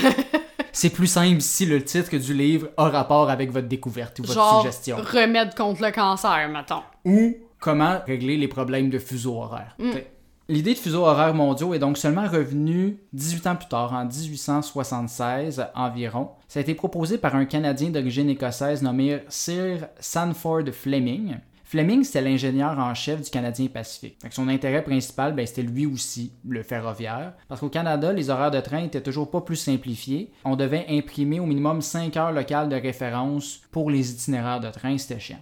C'est plus simple si le titre du livre a rapport avec votre découverte ou votre Genre, suggestion remède contre le cancer, mettons. ou comment régler les problèmes de fuseau horaire. T'sais. L'idée de fuseaux horaires mondiaux est donc seulement revenue 18 ans plus tard, en 1876 environ. Ça a été proposé par un Canadien d'origine écossaise nommé Sir Sanford Fleming. Fleming, c'était l'ingénieur en chef du Canadien Pacifique. Son intérêt principal, ben, c'était lui aussi, le ferroviaire. Parce qu'au Canada, les horaires de train étaient toujours pas plus simplifiés. On devait imprimer au minimum 5 heures locales de référence pour les itinéraires de train, c'était chiant.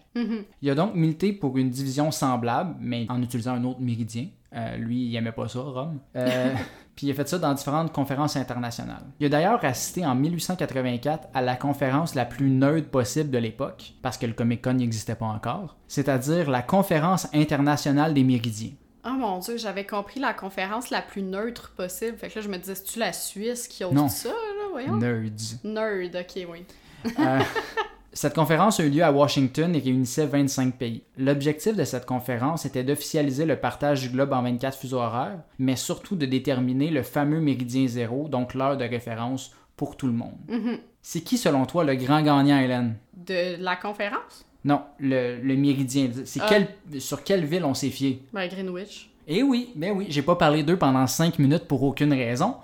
Il a donc milité pour une division semblable, mais en utilisant un autre méridien. Euh, lui, il aimait pas ça, Rome. Euh, puis il a fait ça dans différentes conférences internationales. Il a d'ailleurs assisté en 1884 à la conférence la plus neutre possible de l'époque, parce que le Comic Con n'existait pas encore, c'est-à-dire la conférence internationale des méridiens. Oh mon dieu, j'avais compris la conférence la plus neutre possible. Fait que là, je me disais, c'est-tu la Suisse qui ose Non. ça, là, voyons? Nerds. Nerd, ok, oui. Euh, cette conférence a eu lieu à Washington et réunissait 25 pays. L'objectif de cette conférence était d'officialiser le partage du globe en 24 fuseaux horaires, mais surtout de déterminer le fameux méridien zéro, donc l'heure de référence pour tout le monde. Mhm. C'est qui, selon toi, le grand gagnant, Hélène? De la conférence? Non, le, le méridien. C'est Ah. quel- sur quelle ville on s'est fié? Ben, Greenwich. Eh oui, ben oui, j'ai pas parlé d'eux pendant 5 minutes pour aucune raison.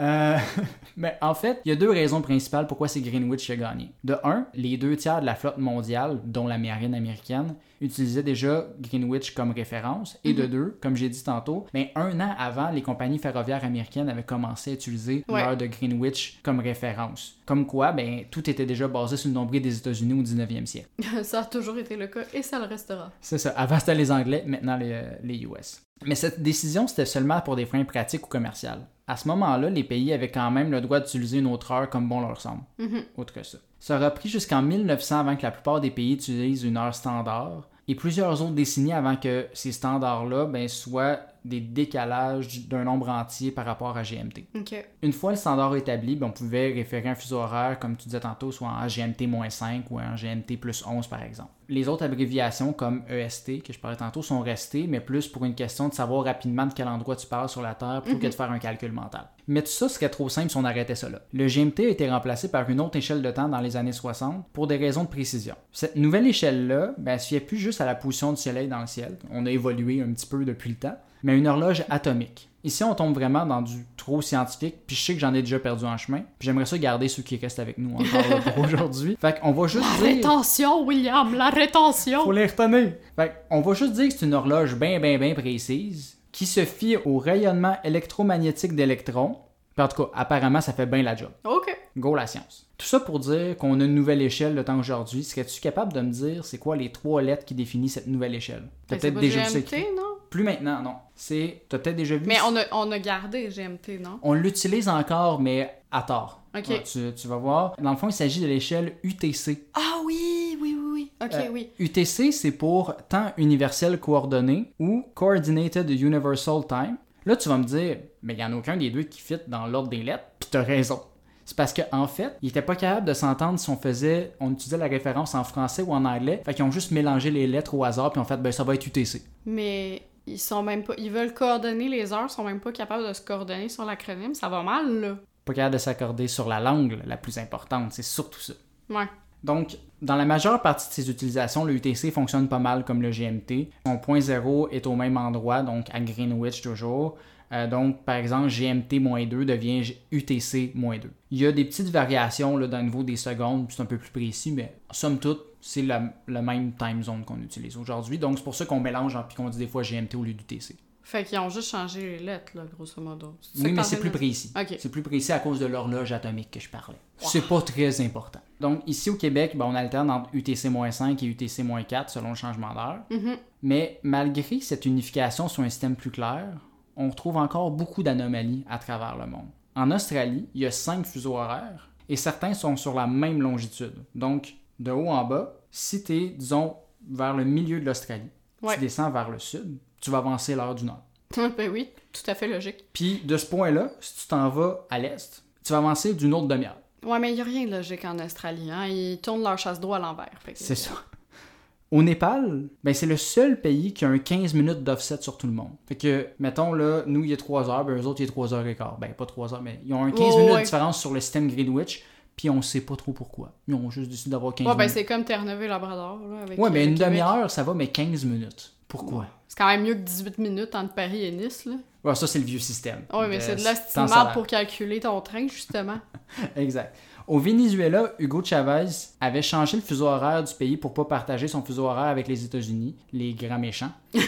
Euh, mais en fait, il y a deux raisons principales pourquoi c'est Greenwich qui a gagné. De un, les deux tiers de la flotte mondiale, dont la marine américaine, utilisaient déjà Greenwich comme référence. Et de deux, comme j'ai dit tantôt, mais un an avant, les compagnies ferroviaires américaines avaient commencé à utiliser Ouais. l'heure de Greenwich comme référence. Comme quoi, ben, tout était déjà basé sur le nombril des États-Unis au 19e siècle. ça a toujours été le cas et ça le restera. C'est ça. Avant, c'était les Anglais, maintenant les, les US. Mais cette décision, c'était seulement pour des fins pratiques ou commerciales. À ce moment-là, les pays avaient quand même le droit d'utiliser une autre heure comme bon leur semble. Mhm. Autre que ça. Ça aura pris jusqu'en 1900 avant que la plupart des pays utilisent une heure standard et plusieurs autres décennies avant que ces standards-là ben, soient des décalages d'un nombre entier par rapport à GMT. Une fois le standard établi, ben, on pouvait référer un fuseau horaire, comme tu disais tantôt, soit en GMT-5 ou en GMT plus 11 par exemple. Les autres abréviations comme EST, que je parlais tantôt, sont restées, mais plus pour une question de savoir rapidement de quel endroit tu pars sur la Terre plutôt que de faire un calcul mental. Mais tout ça serait trop simple si on arrêtait ça là. Le GMT a été remplacé par une autre échelle de temps dans les années 60 pour des raisons de précision. Cette nouvelle échelle-là, ben, elle se fiait plus juste à la position du soleil dans le ciel. On a évolué un petit peu depuis le temps, mais une horloge atomique. Ici, on tombe vraiment dans du trop scientifique, puis je sais que j'en ai déjà perdu en chemin, puis j'aimerais ça garder ceux qui restent avec nous encore là, pour aujourd'hui. Fait qu'on va juste La dire... rétention, William, la rétention! Faut les retenir. Fait on va juste dire que c'est une horloge bien, bien, bien précise qui se fie au rayonnement électromagnétique d'électrons. Puis en tout cas, apparemment, ça fait bien la job. OK. Go la science. Tout ça pour dire qu'on a une nouvelle échelle de temps aujourd'hui. Serais-tu capable de me dire c'est quoi les trois lettres qui définissent cette nouvelle échelle? T'as Ben, c'est peut-être déjà vu ça GMT, écrit. non? Plus maintenant, non. C'est. T'as peut-être déjà vu. Mais on a, on a gardé GMT, non? On l'utilise encore, mais à tort. Ok. Ouais, tu, tu vas voir. Dans le fond, il s'agit de l'échelle UTC. Ah oui, oui, oui, oui. OK, Euh, oui. UTC, c'est pour temps universel coordonné ou Coordinated Universal Time. Là, tu vas me dire, mais il n'y en a aucun des deux qui fit dans l'ordre des lettres, puis t'as raison. C'est parce qu'en en fait, ils étaient pas capables de s'entendre si on faisait, on utilisait la référence en français ou en anglais. Fait qu'ils ont juste mélangé les lettres au hasard, puis ont fait, ben ça va être UTC. Mais ils sont même pas... Ils veulent coordonner les heures, ils sont même pas capables de se coordonner sur l'acronyme. Ça va mal, là. Pas capable de s'accorder sur la langue la plus importante, c'est surtout ça. Ouais. Donc, dans la majeure partie de ses utilisations, le UTC fonctionne pas mal comme le GMT. Son point zéro est au même endroit, donc à Greenwich toujours. Euh, donc, par exemple, GMT-2 devient G- UTC-2. Il y a des petites variations là, dans le niveau des secondes, puis c'est un peu plus précis, mais somme toute, c'est la- même time zone qu'on utilise aujourd'hui. Donc, c'est pour ça qu'on mélange hein, puis qu'on dit des fois GMT au lieu d'UTC. Fait qu'ils ont juste changé les lettres, là, grosso modo. Oui, mais c'est plus précis. C'est plus précis à cause de l'horloge atomique que je parlais. C'est pas très important. Donc, ici au Québec, ben, on alterne entre UTC-5 et UTC-4 selon le changement d'heure. Mhm. Mais malgré cette unification sur un système plus clair, on retrouve encore beaucoup d'anomalies à travers le monde. En Australie, il y a cinq fuseaux horaires et certains sont sur la même longitude. Donc, de haut en bas, si tu es, disons, vers le milieu de l'Australie, Ouais. tu descends vers le sud, tu vas avancer l'heure du nord. ben oui, tout à fait logique. Puis de ce point-là, si tu t'en vas à l'est, tu vas avancer d'une autre demi-heure. Ouais, mais il y a rien de logique en Australie, hein. Ils tournent leur chasse d'eau à l'envers. C'est ça. Au Népal, ben c'est le seul pays qui a un 15 minutes d'offset sur tout le monde. Fait que, mettons là, nous il est 3 heures, ben eux autres il est 3 heures et quart. Ben pas 3 heures, mais ils ont un 15 Oh, minutes ouais. de différence sur le système Greenwich, puis on sait pas trop pourquoi. Ils ont juste décidé d'avoir 15 Ouais, ben minutes. c'est comme Terre-Neuve et Labrador, là, avec ouais, mais euh, une demi-heure ça va, mais 15 minutes. Pourquoi? C'est quand même mieux que 18 minutes entre Paris et Nice, là. Ouais, ça c'est le vieux système. Ouais, mais c'est de solaire. pour calculer ton train, justement. Exact. Au Venezuela, Hugo Chavez avait changé le fuseau horaire du pays pour pas partager son fuseau horaire avec les États-Unis, les grands méchants.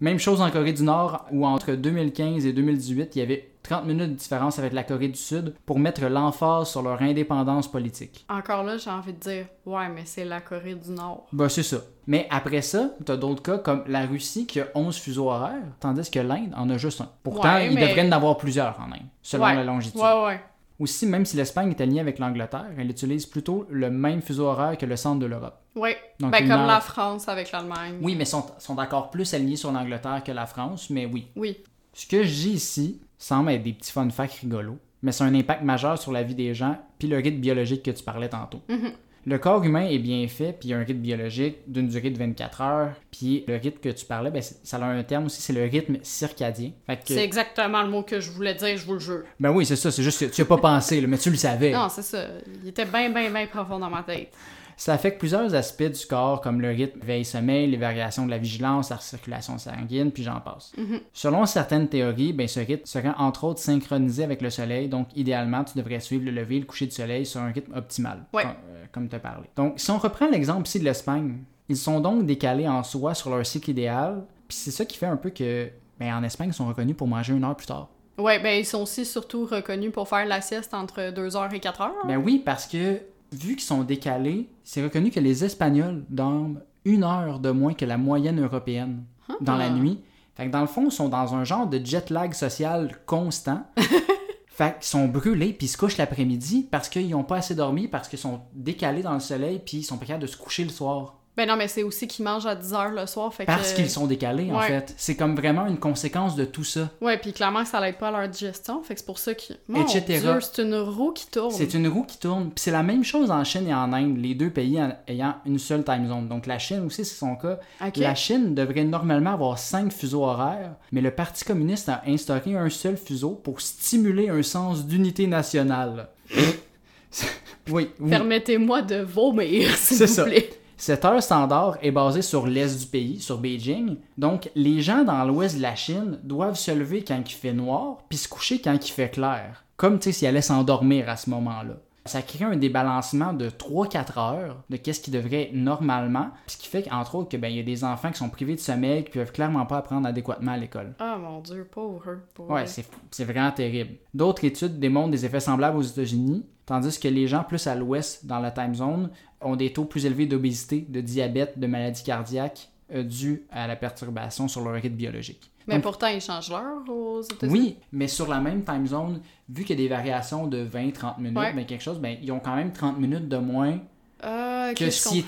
Même chose en Corée du Nord, où entre 2015 et 2018, il y avait 30 minutes de différence avec la Corée du Sud pour mettre l'emphase sur leur indépendance politique. Encore là, j'ai envie de dire, ouais, mais c'est la Corée du Nord. Bah, c'est ça. Mais après ça, t'as d'autres cas comme la Russie qui a 11 fuseaux horaires, tandis que l'Inde en a juste un. Pourtant, Ouais, il mais- devrait en avoir plusieurs en Inde, selon Ouais. la longitude. Ouais, ouais. Aussi, même si l'Espagne est alignée avec l'Angleterre, elle utilise plutôt le même fuseau horaire que le centre de l'Europe. Ouais. Donc, ben, comme heure- la France avec l'Allemagne. Oui, mais sont, sont encore plus alignés sur l'Angleterre que la France, mais oui. Oui. Ce que je dis ici semble être des petits fun facts rigolos, mais c'est un impact majeur sur la vie des gens puis le rythme biologique que tu parlais tantôt. Mhm. Le corps humain est bien fait, puis il y a un rythme biologique d'une durée de 24 heures, puis le rythme que tu parlais, ben, ça a un terme aussi, c'est le rythme circadien. Que- C'est exactement le mot que je voulais dire, je vous le jure. Ben oui, c'est ça, c'est juste que tu as pas pensé, là, mais tu le savais. Non, c'est ça. Il était bien, bien, bien profond dans ma tête. Ça affecte plusieurs aspects du corps, comme le rythme veille-sommeil, les variations de la vigilance, la circulation sanguine, puis j'en passe. Mhm. Selon certaines théories, ben, ce rythme serait entre autres synchronisé avec le soleil, donc idéalement, tu devrais suivre le lever et le coucher du soleil sur un rythme optimal, Ouais. comme, euh, comme tu as parlé. Donc, si on reprend l'exemple ici de l'Espagne, ils sont donc décalés en soi sur leur cycle idéal, puis c'est ça qui fait un peu que, ben, en Espagne, ils sont reconnus pour manger une heure plus tard. Ouais, ben ils sont aussi surtout reconnus pour faire la sieste entre 2h et 4h. Ben oui, parce que vu qu'ils sont décalés, c'est reconnu que les Espagnols dorment une heure de moins que la moyenne européenne dans la Ah. nuit. Fait que dans le fond, ils sont dans un genre de jet lag social constant. fait qu'ils sont brûlés puis ils se couchent l'après-midi parce qu'ils n'ont pas assez dormi, parce qu'ils sont décalés dans le soleil puis ils sont pas capables de se coucher le soir. Ben non, mais c'est aussi qu'ils mangent à 10h le soir, fait Parce qu'ils sont décalés, en fait. C'est comme vraiment une conséquence de tout ça. Ouais, puis clairement ça l'aide pas à leur digestion, fait que c'est pour ça que... Mon c'est une roue qui tourne. C'est une roue qui tourne. Puis c'est la même chose en Chine et en Inde, les deux pays en- ayant une seule time zone. Donc la Chine aussi, c'est son cas. La Chine devrait normalement avoir cinq fuseaux horaires, mais le Parti communiste a instauré un seul fuseau pour stimuler un sens d'unité nationale. oui, oui. Permettez-moi de vomir, s'il vous ça. plaît. Cette heure standard est basée sur l'est du pays, sur Beijing. Donc, les gens dans l'ouest de la Chine doivent se lever quand il fait noir, puis se coucher quand il fait clair. Comme, sais, s'ils allaient s'endormir à ce moment-là. Ça crée un débalancement de 3-4 heures de qu'est-ce qui devrait être normalement, ce qui fait qu'entre autres, que, ben, il y a des enfants qui sont privés de sommeil, qui peuvent clairement pas apprendre adéquatement à l'école. Ah mon Dieu, pauvre eux. Ouais, c'est vraiment terrible. D'autres études démontrent des effets semblables aux États-Unis, tandis que les gens plus à l'ouest, dans la time zone, ont des taux plus élevés d'obésité, de diabète, de maladies cardiaques euh, dus à la perturbation sur leur rythme biologique. Mais Donc, pourtant, ils changent l'heure aux États-Unis. oui, mais sur la même time zone, vu qu'il y a des variations de 20-30 minutes, Ouais. ben quelque chose, ben, ils ont quand même 30 minutes de moins Ah, ok, que s'ils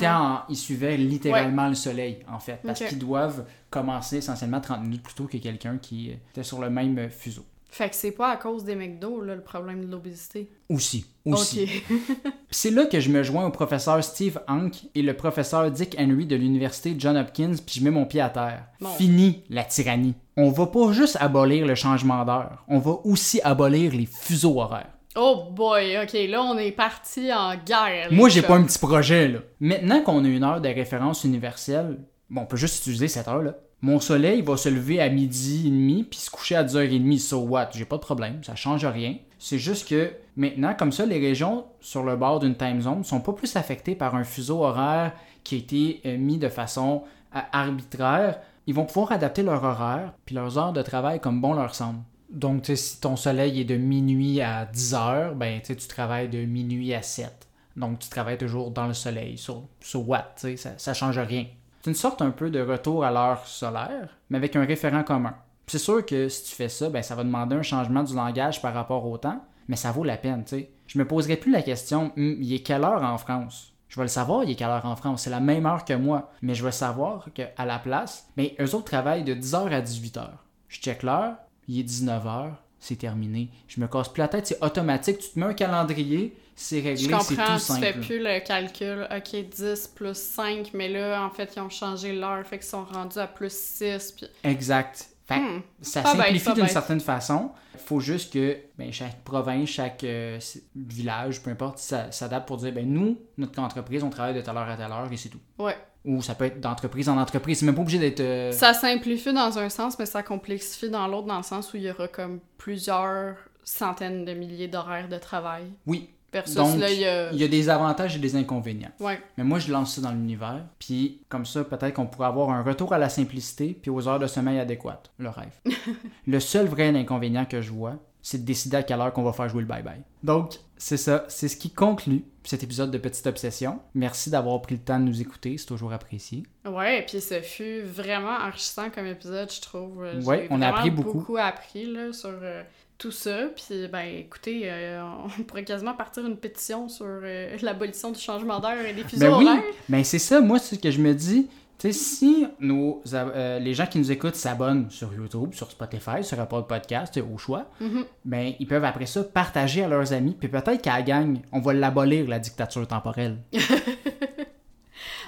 ils suivaient littéralement le soleil, en fait. Parce qu'ils doivent commencer essentiellement 30 minutes plus tôt que quelqu'un qui était sur le même euh, fuseau. Fait que c'est pas à cause des McDo, là, le problème de l'obésité. Aussi. Aussi. C'est là que je me joins au professeur Steve Hank et le professeur Dick Henry de l'université John Hopkins, puis je mets mon pied à terre. Bon. Fini la tyrannie. On va pas juste abolir le changement d'heure, on va aussi abolir les fuseaux horaires. Oh boy, ok, là on est parti en guerre. Moi, j'ai pas un petit projet, là. Maintenant qu'on a une heure de référence universelle, bon, on peut juste utiliser cette heure-là. Mon soleil va se lever à midi et demi puis se coucher à 10h30, so what? J'ai pas de problème, ça change rien. C'est juste que maintenant, comme ça, les régions sur le bord d'une time zone sont pas plus affectées par un fuseau horaire qui a été euh, mis de façon euh, arbitraire. Ils vont pouvoir adapter leur horaire puis leurs heures de travail comme bon leur semble. Donc, si ton soleil est de minuit à 10 heures, ben, tu travailles de minuit à 7. Donc, tu travailles toujours dans le soleil, sur, sur what, tu sais, ça, ça change rien. C'est une sorte un peu de retour à l'heure solaire, mais avec un référent commun. C'est sûr que si tu fais ça, ben, ça va demander un changement du langage par rapport au temps, mais ça vaut la peine, tu sais. Je me poserai plus la question, Hum, il est quelle heure en France? Je vais le savoir, il est quelle heure en France. C'est la même heure que moi. Mais je vais savoir qu'à la place, ben, eux autres travaillent de 10h à 18h. Je check l'heure, il est 19h, c'est terminé. Je me casse plus la tête, c'est automatique. Tu te mets un calendrier, c'est réglé, c'est comprends, tout tu simple. fais plus le calcul. Ok, 10 plus 5, mais là, en fait, ils ont changé l'heure, fait qu'ils sont rendus à plus 6. Puis... Exact. Fait Hmm. ça simplifie d'une certaine façon. Il faut juste que ben, chaque province, chaque euh, village, peu importe, ça s'adapte pour dire ben nous, notre entreprise, on travaille de telle heure à telle heure et c'est tout. Ouais. Ou ça peut être d'entreprise en entreprise. C'est même pas obligé d'être. euh, Ça simplifie dans un sens, mais ça complexifie dans l'autre, dans le sens où il y aura comme plusieurs centaines de milliers d'horaires de travail. Oui. Versus Donc, là, il y a. il y a des avantages et des inconvénients. Ouais. Mais moi, je lance ça dans l'univers. Puis, comme ça, peut-être qu'on pourrait avoir un retour à la simplicité puis aux heures de sommeil adéquates. Le rêve. le seul vrai inconvénient que je vois, c'est de décider à quelle heure qu'on va faire jouer le bye-bye. Donc, c'est ça. C'est ce qui conclut cet épisode de Petite Obsession. Merci d'avoir pris le temps de nous écouter. C'est toujours apprécié. Ouais, et puis ce fut vraiment enrichissant comme épisode, je trouve. Euh, Ouais, on a appris beaucoup. beaucoup appris là, sur euh, tout ça. Puis, ben, écoutez, euh, on pourrait quasiment partir une pétition sur euh, l'abolition du changement d'heure et des fuseaux Ben oui, horaires. mais c'est ça, moi, c'est ce que je me dis. Tu sais, si nos, euh, les gens qui nous écoutent s'abonnent sur YouTube, sur Spotify, sur Apple Podcast, au choix, Mhm. ben, ils peuvent après ça partager à leurs amis, puis peut-être qu'à la gang, on va l'abolir, la dictature temporelle.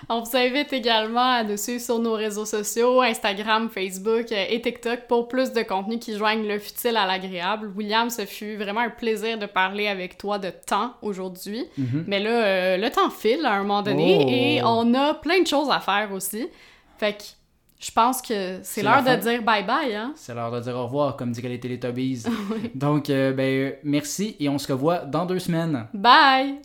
On vous invite également à nous suivre sur nos réseaux sociaux, Instagram, Facebook euh, et TikTok pour plus de contenu qui joignent le futile à l'agréable. William, ce fut vraiment un plaisir de parler avec toi de temps aujourd'hui. Mhm. Mais là, euh, le temps file à un moment donné Oh. et on a plein de choses à faire aussi. Fait que je pense que c'est l'heure de dire bye-bye, hein? C'est l'heure de dire au revoir, comme diraient les Teletubbies. Donc, euh, ben, merci et on se revoit dans deux semaines. Bye!